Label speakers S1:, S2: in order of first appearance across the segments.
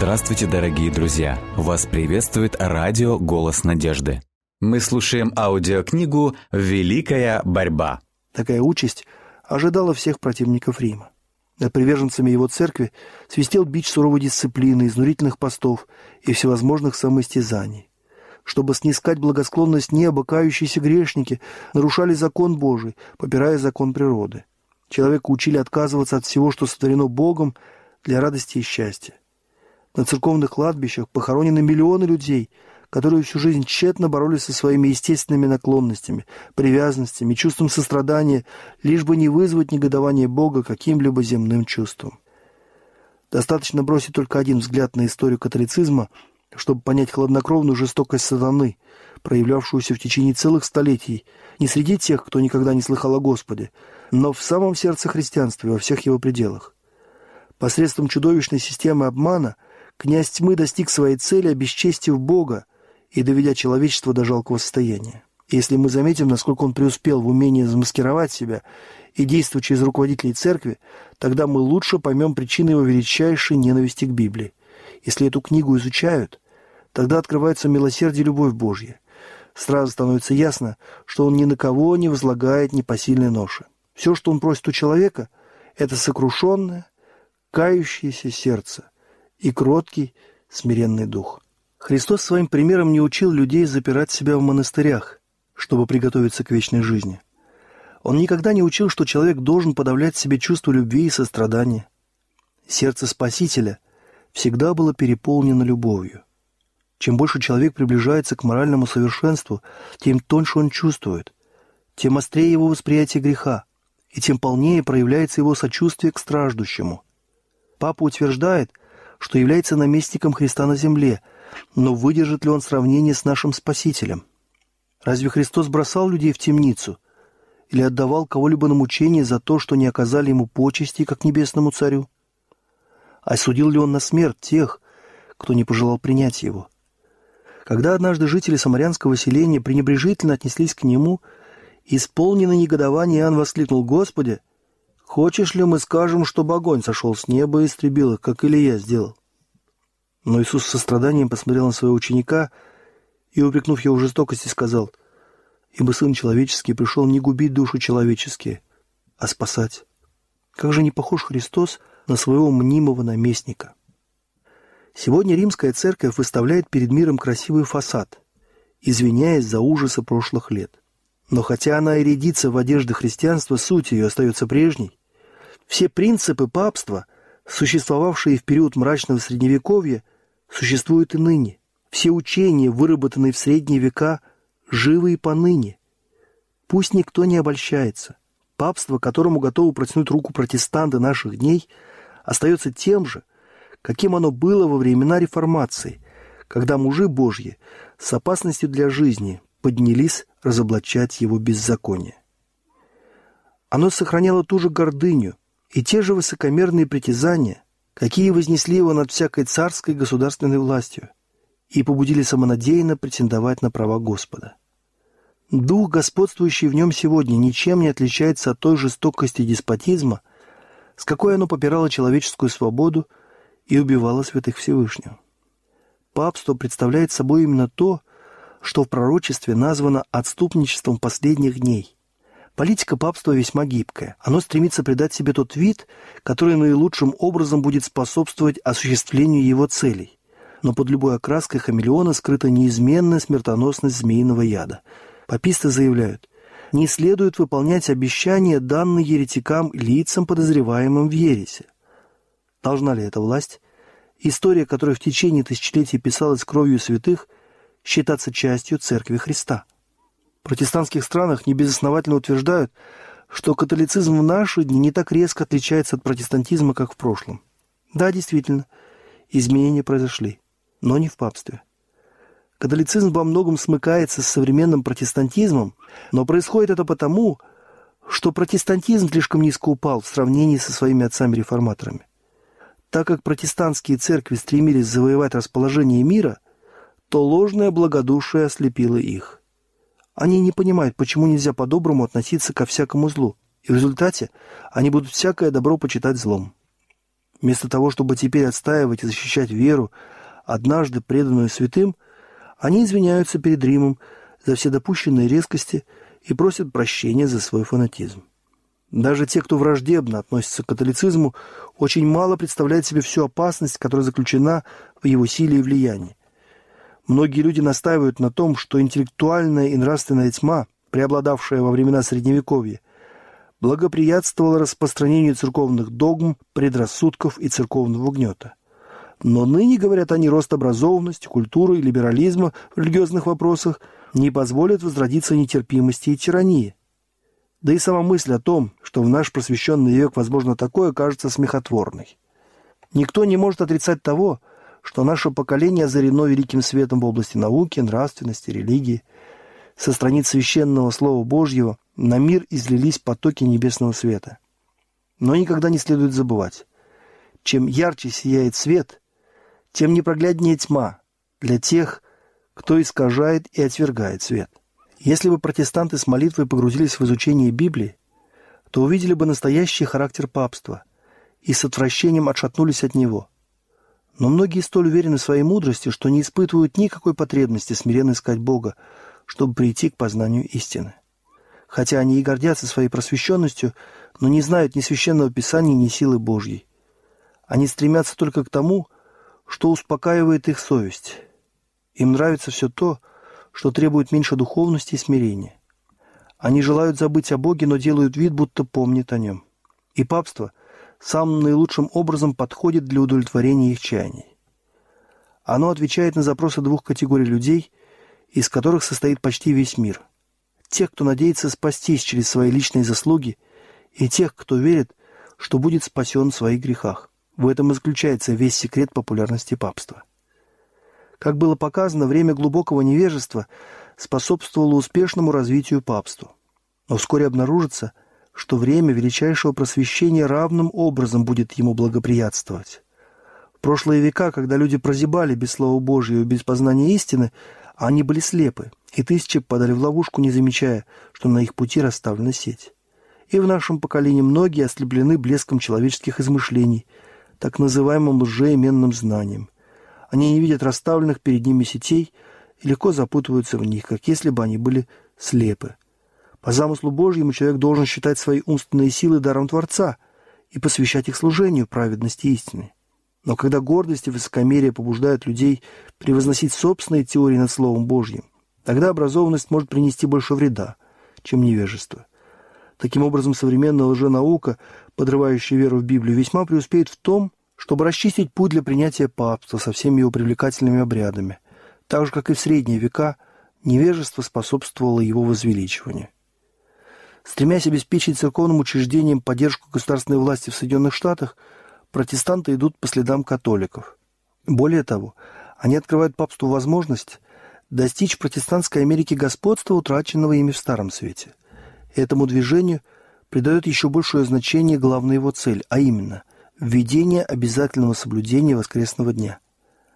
S1: Здравствуйте, дорогие друзья! Вас приветствует радио «Голос надежды». Мы слушаем аудиокнигу «Великая борьба».
S2: Такая участь ожидала всех противников Рима. Над приверженцами его церкви свистел бич суровой дисциплины, изнурительных постов и всевозможных самоистязаний. Чтобы снискать благосклонность неба, кающиеся грешники нарушали закон Божий, попирая закон природы. Человека учили отказываться от всего, что сотворено Богом для радости и счастья. На церковных кладбищах похоронены миллионы людей, которые всю жизнь тщетно боролись со своими естественными наклонностями, привязанностями, чувством сострадания, лишь бы не вызвать негодование Бога каким-либо земным чувством. Достаточно бросить только один взгляд на историю католицизма, чтобы понять хладнокровную жестокость сатаны, проявлявшуюся в течение целых столетий, не среди тех, кто никогда не слыхал о Господе, но в самом сердце христианства и во всех его пределах. Посредством чудовищной системы обмана князь тьмы достиг своей цели, обесчестив Бога и доведя человечество до жалкого состояния. Если мы заметим, насколько он преуспел в умении замаскировать себя и действовать через руководителей церкви, тогда мы лучше поймем причины его величайшей ненависти к Библии. Если эту книгу изучают, тогда открывается милосердие и любовь Божья. Сразу становится ясно, что он ни на кого не возлагает непосильной ноши. Все, что он просит у человека, это сокрушенное, кающееся сердце и кроткий, смиренный дух. Христос своим примером не учил людей запирать себя в монастырях, чтобы приготовиться к вечной жизни. Он никогда не учил, что человек должен подавлять себе чувство любви и сострадания. Сердце Спасителя всегда было переполнено любовью. Чем больше человек приближается к моральному совершенству, тем тоньше он чувствует, тем острее его восприятие греха, и тем полнее проявляется его сочувствие к страждущему. Папа утверждает, что является наместником Христа на земле, но выдержит ли он сравнение с нашим Спасителем? Разве Христос бросал людей в темницу или отдавал кого-либо на мучение за то, что не оказали ему почести, как небесному царю? Осудил ли он на смерть тех, кто не пожелал принять его? Когда однажды жители самарянского селения пренебрежительно отнеслись к нему, исполненный негодования Иоанн воскликнул «Господи, хочешь ли мы скажем, чтобы огонь сошел с неба и истребил их, как Илья сделал?» Но Иисус с состраданием посмотрел на своего ученика и, упрекнув его в жестокости, сказал, «Ибо Сын Человеческий пришел не губить души человеческие, а спасать. Как же не похож Христос на своего мнимого наместника?» Сегодня римская церковь выставляет перед миром красивый фасад, извиняясь за ужасы прошлых лет. Но хотя она и рядится в одежды христианства, суть ее остается прежней. Все принципы папства, существовавшие в период мрачного средневековья, существуют и ныне. Все учения, выработанные в средние века, живы и поныне. Пусть никто не обольщается. Папство, которому готовы протянуть руку протестанты наших дней, остается тем же, каким оно было во времена реформации, когда мужи Божьи с опасностью для жизни поднялись разоблачать его беззаконие. Оно сохраняло ту же гордыню и те же высокомерные притязания, какие вознесли его над всякой царской государственной властью и побудили самонадеянно претендовать на права Господа. Дух, господствующий в нем сегодня, ничем не отличается от той жестокости деспотизма, с какой оно попирало человеческую свободу и убивало святых Всевышнего. Папство представляет собой именно то, что в пророчестве названо отступничеством последних дней – Политика папства весьма гибкая. Оно стремится придать себе тот вид, который наилучшим образом будет способствовать осуществлению его целей. Но под любой окраской хамелеона скрыта неизменная смертоносность змеиного яда. Паписты заявляют, не следует выполнять обещания, данные еретикам лицам, подозреваемым в ересе. Должна ли эта власть, история которая в течение тысячелетий писалась кровью святых, считаться частью Церкви Христа? Протестантских странах небезосновательно утверждают, что католицизм в наши дни не так резко отличается от протестантизма, как в прошлом. Да, действительно, изменения произошли, но не в папстве. Католицизм во многом смыкается с современным протестантизмом, но происходит это потому, что протестантизм слишком низко упал в сравнении со своими отцами-реформаторами. Так как протестантские церкви стремились завоевать расположение мира, то ложное благодушие ослепило их. Они не понимают, почему нельзя по-доброму относиться ко всякому злу, и в результате они будут всякое добро почитать злом. Вместо того, чтобы теперь отстаивать и защищать веру, однажды преданную святым, они извиняются перед Римом за все допущенные резкости и просят прощения за свой фанатизм. Даже те, кто враждебно относится к католицизму, очень мало представляют себе всю опасность, которая заключена в его силе и влиянии. Многие люди настаивают на том, что интеллектуальная и нравственная тьма, преобладавшая во времена Средневековья, благоприятствовала распространению церковных догм, предрассудков и церковного гнета. Но ныне, говорят они, рост образованности, культуры и либерализма в религиозных вопросах не позволят возродиться нетерпимости и тирании. Да и сама мысль о том, что в наш просвещенный век возможно такое, кажется смехотворной. Никто не может отрицать того, что наше поколение озарено великим светом в области науки, нравственности, религии. Со страниц священного Слова Божьего на мир излились потоки небесного света. Но никогда не следует забывать, чем ярче сияет свет, тем непрогляднее тьма для тех, кто искажает и отвергает свет. Если бы протестанты с молитвой погрузились в изучение Библии, то увидели бы настоящий характер папства и с отвращением отшатнулись от него. Но многие столь уверены в своей мудрости, что не испытывают никакой потребности смиренно искать Бога, чтобы прийти к познанию истины. Хотя они и гордятся своей просвещенностью, но не знают ни священного писания, ни силы Божьей. Они стремятся только к тому, что успокаивает их совесть. Им нравится все то, что требует меньше духовности и смирения. Они желают забыть о Боге, но делают вид, будто помнят о Нем. И папство самым наилучшим образом подходит для удовлетворения их чаяний. Оно отвечает на запросы двух категорий людей, из которых состоит почти весь мир. Тех, кто надеется спастись через свои личные заслуги, и тех, кто верит, что будет спасен в своих грехах. В этом и заключается весь секрет популярности папства. Как было показано, время глубокого невежества способствовало успешному развитию папству. Но вскоре обнаружится, что время величайшего просвещения равным образом будет ему благоприятствовать. В прошлые века, когда люди прозябали без Слова Божьего и без познания истины, они были слепы, и тысячи подали в ловушку, не замечая, что на их пути расставлена сеть. И в нашем поколении многие ослеплены блеском человеческих измышлений, так называемым лжеименным знанием – они не видят расставленных перед ними сетей и легко запутываются в них, как если бы они были слепы. По замыслу Божьему человек должен считать свои умственные силы даром Творца и посвящать их служению праведности истины. Но когда гордость и высокомерие побуждают людей превозносить собственные теории над Словом Божьим, тогда образованность может принести больше вреда, чем невежество. Таким образом, современная лженаука, подрывающая веру в Библию, весьма преуспеет в том, чтобы расчистить путь для принятия папства со всеми его привлекательными обрядами. Так же, как и в средние века, невежество способствовало его возвеличиванию. Стремясь обеспечить церковным учреждениям поддержку государственной власти в Соединенных Штатах, протестанты идут по следам католиков. Более того, они открывают папству возможность достичь протестантской Америке господства, утраченного ими в Старом Свете. Этому движению придает еще большее значение главная его цель, а именно введение обязательного соблюдения воскресного дня.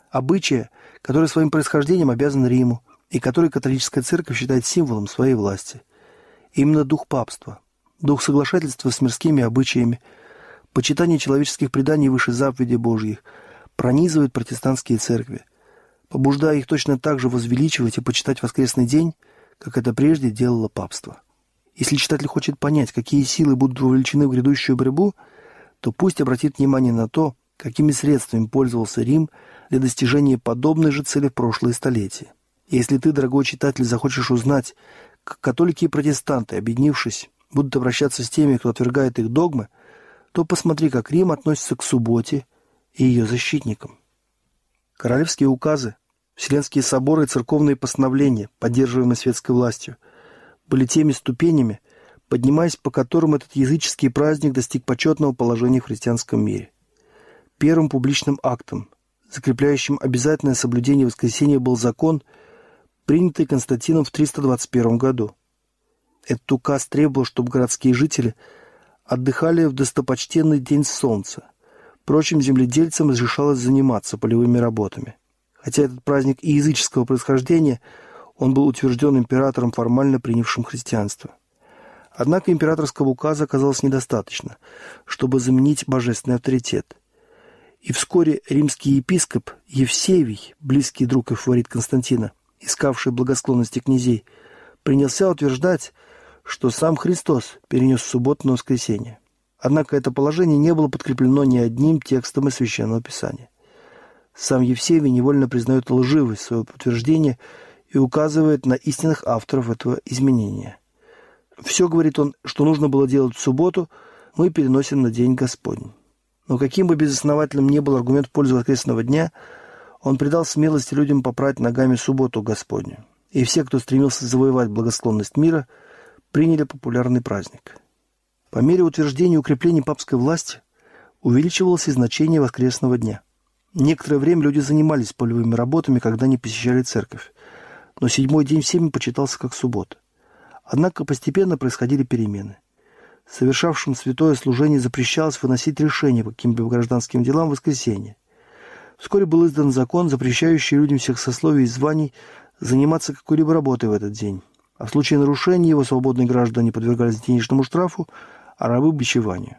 S2: Обычая, который своим происхождением обязан Риму и который католическая церковь считает символом своей власти. Именно дух папства, дух соглашательства с мирскими обычаями, почитание человеческих преданий выше заповедей Божьих пронизывает протестантские церкви, побуждая их точно так же возвеличивать и почитать воскресный день, как это прежде делало папство. Если читатель хочет понять, какие силы будут вовлечены в грядущую борьбу – то пусть обратит внимание на то, какими средствами пользовался Рим для достижения подобной же цели в прошлые столетия. если ты, дорогой читатель, захочешь узнать, католики и протестанты, объединившись, будут обращаться с теми, кто отвергает их догмы, то посмотри, как Рим относится к субботе и ее защитникам. Королевские указы, Вселенские соборы и церковные постановления, поддерживаемые светской властью, были теми ступенями, поднимаясь по которым этот языческий праздник достиг почетного положения в христианском мире. Первым публичным актом, закрепляющим обязательное соблюдение воскресения, был закон, принятый Константином в 321 году. Этот указ требовал, чтобы городские жители отдыхали в достопочтенный день солнца. Впрочем, земледельцам разрешалось заниматься полевыми работами. Хотя этот праздник и языческого происхождения, он был утвержден императором, формально принявшим христианство – Однако императорского указа оказалось недостаточно, чтобы заменить божественный авторитет. И вскоре римский епископ Евсевий, близкий друг и фаворит Константина, искавший благосклонности князей, принялся утверждать, что сам Христос перенес субботу на воскресенье. Однако это положение не было подкреплено ни одним текстом из Священного Писания. Сам Евсевий невольно признает лживость своего утверждения и указывает на истинных авторов этого изменения. Все, говорит он, что нужно было делать в субботу, мы переносим на день Господень. Но каким бы безосновательным ни был аргумент в пользу воскресного дня, он придал смелости людям попрать ногами субботу Господню. И все, кто стремился завоевать благосклонность мира, приняли популярный праздник. По мере утверждения и укрепления папской власти увеличивалось и значение воскресного дня. Некоторое время люди занимались полевыми работами, когда не посещали церковь. Но седьмой день всеми почитался как суббота. Однако постепенно происходили перемены совершавшим святое служение запрещалось выносить решения по каким-либо гражданским делам в воскресенье. Вскоре был издан закон, запрещающий людям всех сословий и званий заниматься какой-либо работой в этот день. А в случае нарушения его свободные граждане подвергались денежному штрафу, а рабы – бичеванию.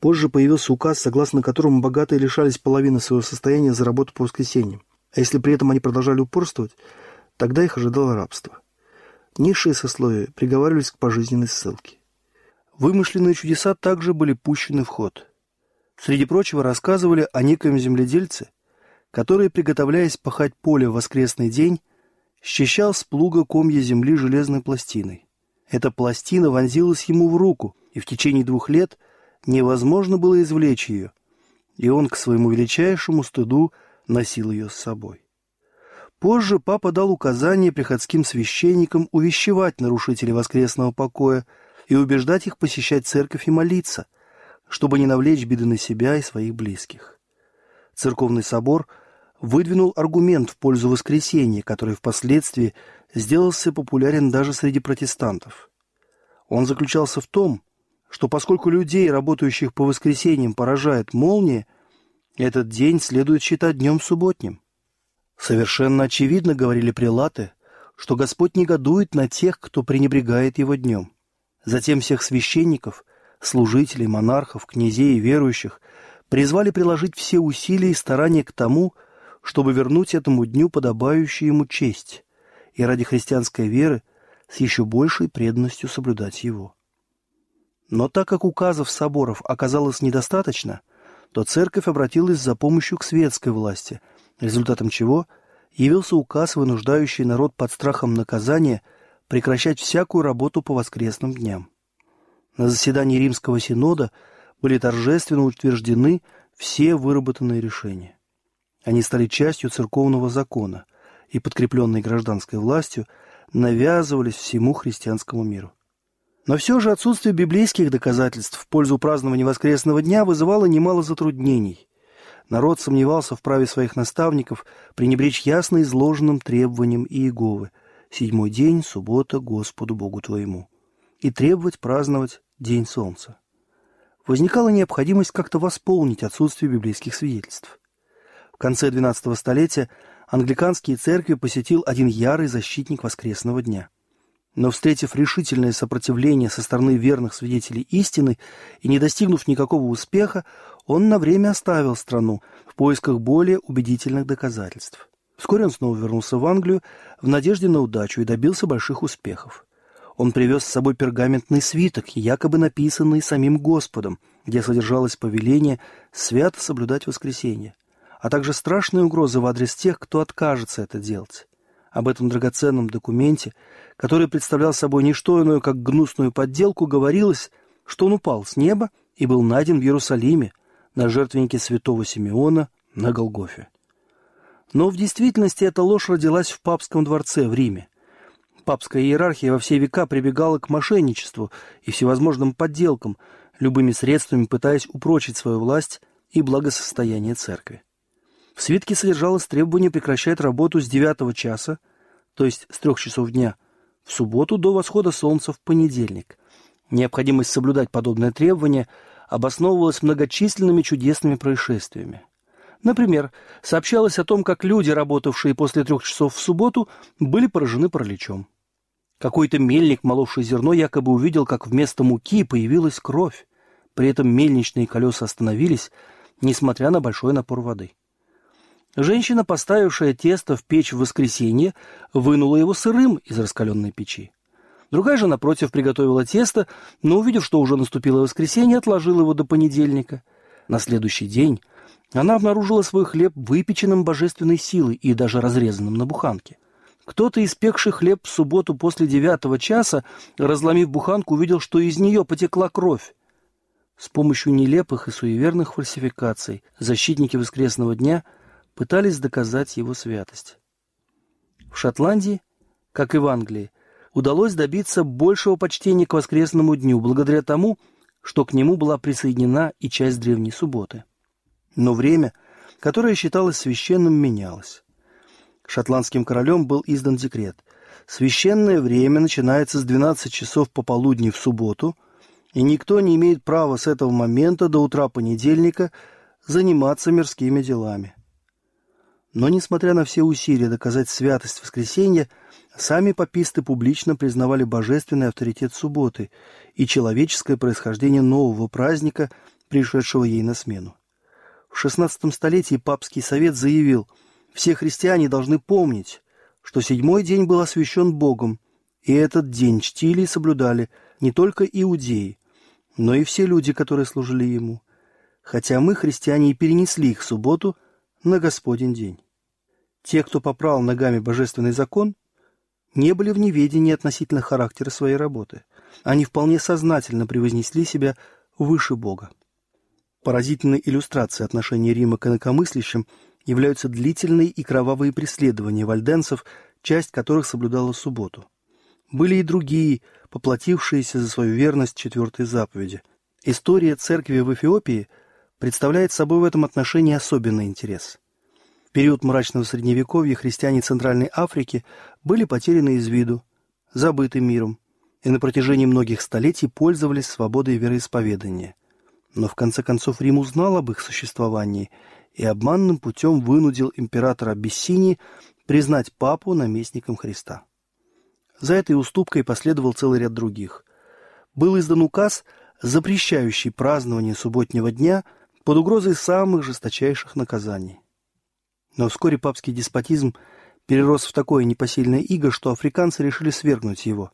S2: Позже появился указ, согласно которому богатые лишались половины своего состояния за работу по воскресеньям. А если при этом они продолжали упорствовать, тогда их ожидало рабство. Низшие сословия приговаривались к пожизненной ссылке. Вымышленные чудеса также были пущены в ход. Среди прочего рассказывали о некоем земледельце, который, приготовляясь пахать поле в воскресный день, счищал с плуга комья земли железной пластиной. Эта пластина вонзилась ему в руку, и в течение двух лет невозможно было извлечь ее, и он к своему величайшему стыду носил ее с собой. Позже папа дал указание приходским священникам увещевать нарушителей воскресного покоя, и убеждать их посещать церковь и молиться, чтобы не навлечь беды на себя и своих близких. Церковный собор выдвинул аргумент в пользу воскресения, который впоследствии сделался популярен даже среди протестантов. Он заключался в том, что поскольку людей, работающих по воскресеньям, поражает молния, этот день следует считать днем субботним. Совершенно очевидно, говорили прилаты, что Господь негодует на тех, кто пренебрегает его днем. Затем всех священников, служителей, монархов, князей и верующих призвали приложить все усилия и старания к тому, чтобы вернуть этому дню подобающую ему честь и ради христианской веры с еще большей преданностью соблюдать его. Но так как указов соборов оказалось недостаточно, то церковь обратилась за помощью к светской власти, результатом чего явился указ, вынуждающий народ под страхом наказания – прекращать всякую работу по воскресным дням. На заседании Римского Синода были торжественно утверждены все выработанные решения. Они стали частью церковного закона и, подкрепленные гражданской властью, навязывались всему христианскому миру. Но все же отсутствие библейских доказательств в пользу празднования воскресного дня вызывало немало затруднений. Народ сомневался в праве своих наставников пренебречь ясно изложенным требованиям Иеговы – седьмой день, суббота, Господу Богу твоему, и требовать праздновать День Солнца. Возникала необходимость как-то восполнить отсутствие библейских свидетельств. В конце XII столетия англиканские церкви посетил один ярый защитник воскресного дня. Но, встретив решительное сопротивление со стороны верных свидетелей истины и не достигнув никакого успеха, он на время оставил страну в поисках более убедительных доказательств. Вскоре он снова вернулся в Англию в надежде на удачу и добился больших успехов. Он привез с собой пергаментный свиток, якобы написанный самим Господом, где содержалось повеление свято соблюдать воскресенье, а также страшные угрозы в адрес тех, кто откажется это делать. Об этом драгоценном документе, который представлял собой не что иное, как гнусную подделку, говорилось, что он упал с неба и был найден в Иерусалиме на жертвеннике святого Симеона на Голгофе. Но в действительности эта ложь родилась в папском дворце в Риме. Папская иерархия во все века прибегала к мошенничеству и всевозможным подделкам, любыми средствами пытаясь упрочить свою власть и благосостояние церкви. В свитке содержалось требование прекращать работу с 9 часа, то есть с 3 часов дня, в субботу до восхода солнца в понедельник. Необходимость соблюдать подобное требование обосновывалась многочисленными чудесными происшествиями. Например, сообщалось о том, как люди, работавшие после трех часов в субботу, были поражены параличом. Какой-то мельник, моловший зерно, якобы увидел, как вместо муки появилась кровь. При этом мельничные колеса остановились, несмотря на большой напор воды. Женщина, поставившая тесто в печь в воскресенье, вынула его сырым из раскаленной печи. Другая же, напротив, приготовила тесто, но, увидев, что уже наступило воскресенье, отложила его до понедельника. На следующий день она обнаружила свой хлеб выпеченным божественной силой и даже разрезанным на буханке. Кто-то, испекший хлеб в субботу после девятого часа, разломив буханку, увидел, что из нее потекла кровь. С помощью нелепых и суеверных фальсификаций защитники воскресного дня пытались доказать его святость. В Шотландии, как и в Англии, удалось добиться большего почтения к воскресному дню благодаря тому, что к нему была присоединена и часть древней субботы. Но время, которое считалось священным, менялось. Шотландским королем был издан декрет. Священное время начинается с 12 часов пополудни в субботу, и никто не имеет права с этого момента до утра понедельника заниматься мирскими делами. Но, несмотря на все усилия доказать святость воскресенья, сами пописты публично признавали божественный авторитет субботы и человеческое происхождение нового праздника, пришедшего ей на смену. В XVI столетии папский совет заявил, все христиане должны помнить, что седьмой день был освящен Богом, и этот день чтили и соблюдали не только иудеи, но и все люди, которые служили Ему, хотя мы, христиане, и перенесли их субботу на Господень день. Те, кто попрал ногами божественный закон, не были в неведении относительно характера своей работы. Они вполне сознательно превознесли себя выше Бога. Поразительной иллюстрацией отношения Рима к инакомыслящим являются длительные и кровавые преследования вальденцев, часть которых соблюдала субботу. Были и другие, поплатившиеся за свою верность четвертой заповеди. История церкви в Эфиопии представляет собой в этом отношении особенный интерес – в период мрачного средневековья христиане Центральной Африки были потеряны из виду, забыты миром, и на протяжении многих столетий пользовались свободой вероисповедания. Но в конце концов Рим узнал об их существовании и обманным путем вынудил императора Абиссинии признать папу наместником Христа. За этой уступкой последовал целый ряд других. Был издан указ, запрещающий празднование субботнего дня под угрозой самых жесточайших наказаний. Но вскоре папский деспотизм перерос в такое непосильное иго, что африканцы решили свергнуть его.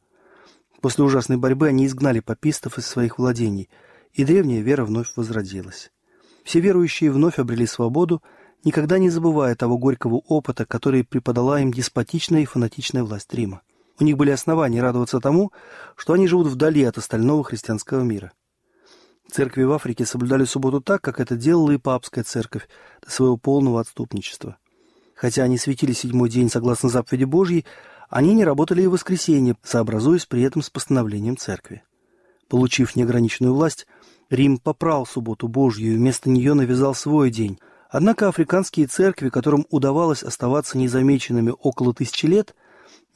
S2: После ужасной борьбы они изгнали папистов из своих владений, и древняя вера вновь возродилась. Все верующие вновь обрели свободу, никогда не забывая того горького опыта, который преподала им деспотичная и фанатичная власть Рима. У них были основания радоваться тому, что они живут вдали от остального христианского мира. Церкви в Африке соблюдали субботу так, как это делала и папская церковь, до своего полного отступничества. Хотя они светили седьмой день согласно заповеди Божьей, они не работали и в воскресенье, сообразуясь при этом с постановлением церкви. Получив неограниченную власть, Рим попрал субботу Божью и вместо нее навязал свой день. Однако африканские церкви, которым удавалось оставаться незамеченными около тысячи лет,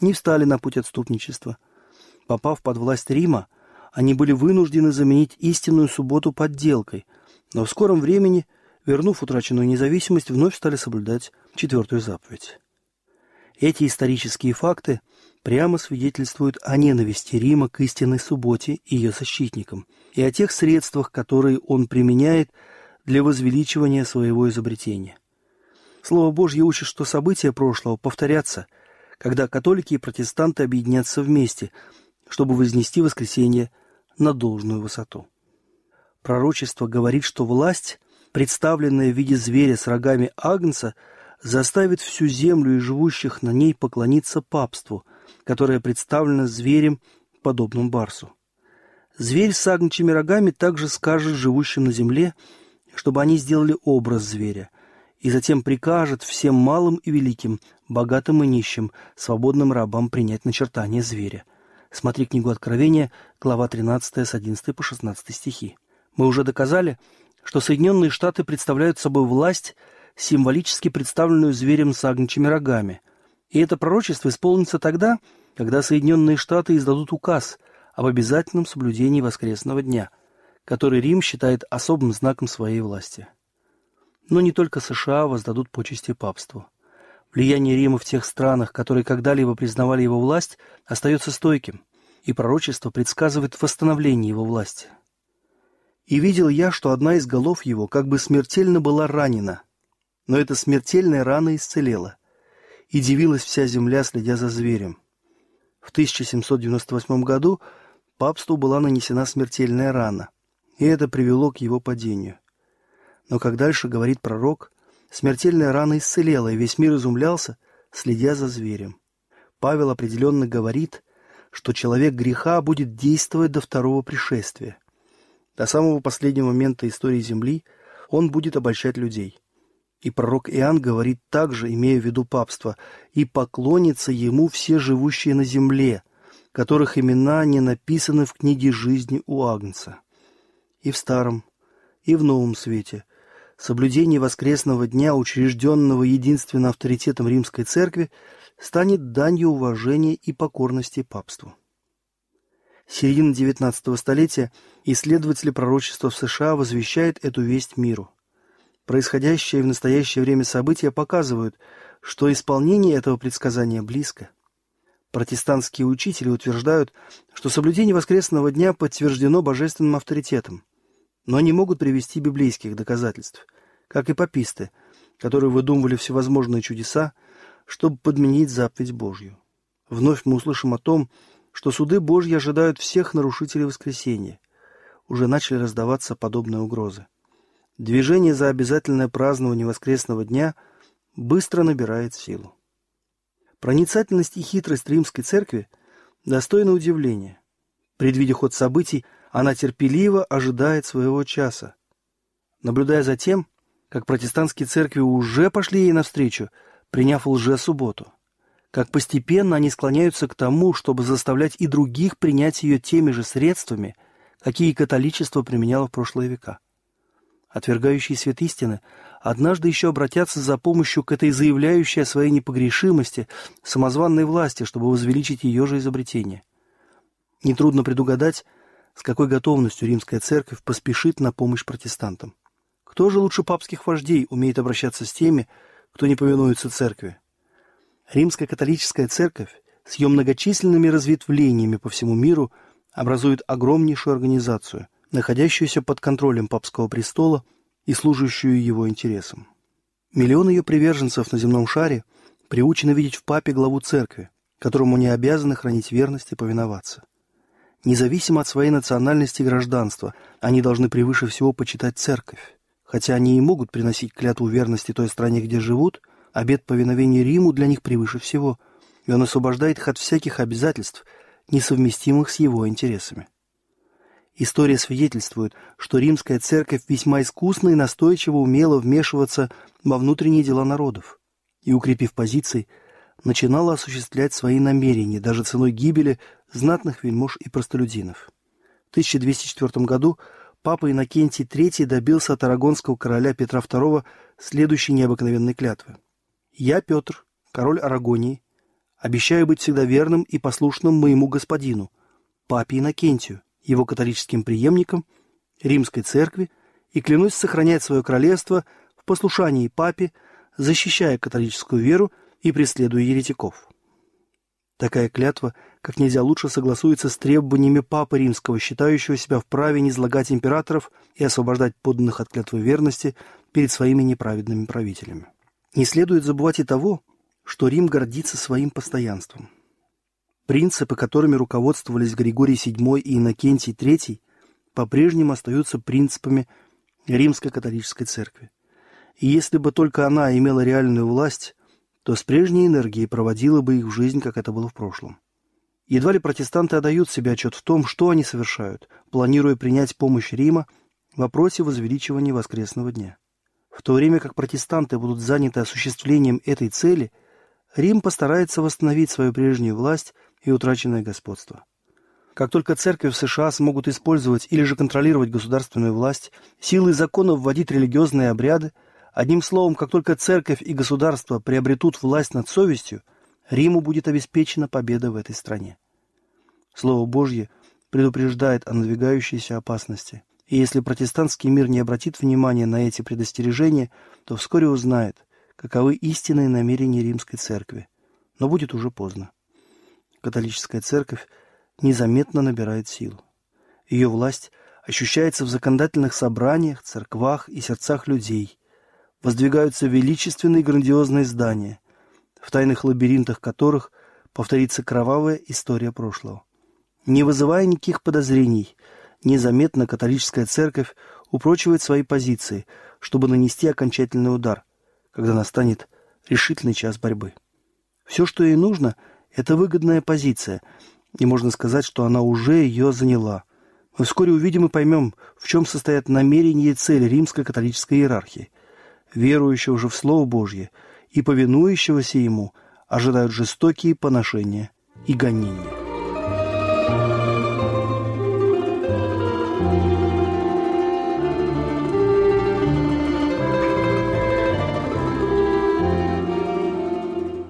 S2: не встали на путь отступничества. Попав под власть Рима, они были вынуждены заменить истинную субботу подделкой, но в скором времени, вернув утраченную независимость, вновь стали соблюдать четвертую заповедь. Эти исторические факты прямо свидетельствуют о ненависти Рима к истинной субботе и ее защитникам, и о тех средствах, которые он применяет для возвеличивания своего изобретения. Слово Божье учит, что события прошлого повторятся, когда католики и протестанты объединятся вместе, чтобы вознести воскресенье на должную высоту. Пророчество говорит, что власть, представленная в виде зверя с рогами Агнца, заставит всю землю и живущих на ней поклониться папству, которое представлено зверем, подобным барсу. Зверь с агнчими рогами также скажет живущим на земле, чтобы они сделали образ зверя, и затем прикажет всем малым и великим, богатым и нищим, свободным рабам принять начертание зверя – Смотри книгу Откровения, глава 13 с 11 по 16 стихи. Мы уже доказали, что Соединенные Штаты представляют собой власть, символически представленную зверем с агнчими рогами. И это пророчество исполнится тогда, когда Соединенные Штаты издадут указ об обязательном соблюдении воскресного дня, который Рим считает особым знаком своей власти. Но не только США воздадут почести папству. Влияние Рима в тех странах, которые когда-либо признавали его власть, остается стойким, и пророчество предсказывает восстановление его власти. И видел я, что одна из голов его как бы смертельно была ранена, но эта смертельная рана исцелела, и дивилась вся земля, следя за зверем. В 1798 году папству была нанесена смертельная рана, и это привело к его падению. Но, как дальше говорит пророк, смертельная рана исцелела, и весь мир изумлялся, следя за зверем. Павел определенно говорит, что человек греха будет действовать до второго пришествия. До самого последнего момента истории Земли он будет обольщать людей. И пророк Иоанн говорит также, имея в виду папство, «И поклонятся ему все живущие на земле, которых имена не написаны в книге жизни у Агнца». И в Старом, и в Новом Свете соблюдение воскресного дня, учрежденного единственно авторитетом Римской Церкви, станет данью уважения и покорности папству. Середина XIX столетия исследователи пророчества в США возвещают эту весть миру. Происходящие в настоящее время события показывают, что исполнение этого предсказания близко. Протестантские учители утверждают, что соблюдение воскресного дня подтверждено божественным авторитетом, но не могут привести библейских доказательств, как и паписты, которые выдумывали всевозможные чудеса, чтобы подменить заповедь Божью. Вновь мы услышим о том, что суды Божьи ожидают всех нарушителей воскресения. Уже начали раздаваться подобные угрозы. Движение за обязательное празднование воскресного дня быстро набирает силу. Проницательность и хитрость римской церкви достойны удивления. Предвидя ход событий, она терпеливо ожидает своего часа. Наблюдая за тем, как протестантские церкви уже пошли ей навстречу, приняв лже-субботу как постепенно они склоняются к тому, чтобы заставлять и других принять ее теми же средствами, какие католичество применяло в прошлые века. Отвергающие свет истины однажды еще обратятся за помощью к этой заявляющей о своей непогрешимости самозванной власти, чтобы возвеличить ее же изобретение. Нетрудно предугадать, с какой готовностью римская церковь поспешит на помощь протестантам. Кто же лучше папских вождей умеет обращаться с теми, кто не повинуется церкви? Римская католическая церковь с ее многочисленными разветвлениями по всему миру образует огромнейшую организацию, находящуюся под контролем папского престола и служащую его интересам. Миллионы ее приверженцев на земном шаре приучены видеть в папе главу церкви, которому они обязаны хранить верность и повиноваться. Независимо от своей национальности и гражданства, они должны превыше всего почитать церковь. Хотя они и могут приносить клятву верности той стране, где живут – Обет повиновения Риму для них превыше всего, и он освобождает их от всяких обязательств, несовместимых с его интересами. История свидетельствует, что римская церковь весьма искусно и настойчиво умела вмешиваться во внутренние дела народов и, укрепив позиции, начинала осуществлять свои намерения даже ценой гибели знатных вельмож и простолюдинов. В 1204 году папа Иннокентий III добился от арагонского короля Петра II следующей необыкновенной клятвы. Я, Петр, король Арагонии, обещаю быть всегда верным и послушным моему господину, папе Иннокентию, его католическим преемникам, римской церкви, и клянусь сохранять свое королевство в послушании папе, защищая католическую веру и преследуя еретиков. Такая клятва как нельзя лучше согласуется с требованиями Папы Римского, считающего себя вправе низлагать императоров и освобождать подданных от клятвы верности перед своими неправедными правителями. Не следует забывать и того, что Рим гордится своим постоянством. Принципы, которыми руководствовались Григорий VII и Иннокентий III, по-прежнему остаются принципами Римской католической церкви. И если бы только она имела реальную власть, то с прежней энергией проводила бы их в жизнь, как это было в прошлом. Едва ли протестанты отдают себе отчет в том, что они совершают, планируя принять помощь Рима в вопросе возвеличивания воскресного дня. В то время как протестанты будут заняты осуществлением этой цели, Рим постарается восстановить свою прежнюю власть и утраченное господство. Как только церковь в США смогут использовать или же контролировать государственную власть, силой закона вводить религиозные обряды, одним словом, как только церковь и государство приобретут власть над совестью, Риму будет обеспечена победа в этой стране. Слово Божье предупреждает о надвигающейся опасности. И если протестантский мир не обратит внимания на эти предостережения, то вскоре узнает, каковы истинные намерения римской церкви. Но будет уже поздно. Католическая церковь незаметно набирает силу. Ее власть ощущается в законодательных собраниях, церквах и сердцах людей. Воздвигаются величественные грандиозные здания, в тайных лабиринтах которых повторится кровавая история прошлого. Не вызывая никаких подозрений, незаметно католическая церковь упрочивает свои позиции, чтобы нанести окончательный удар, когда настанет решительный час борьбы. Все, что ей нужно, это выгодная позиция, и можно сказать, что она уже ее заняла. Мы вскоре увидим и поймем, в чем состоят намерения и цели римской католической иерархии. Верующего же в Слово Божье и повинующегося ему ожидают жестокие поношения и гонения.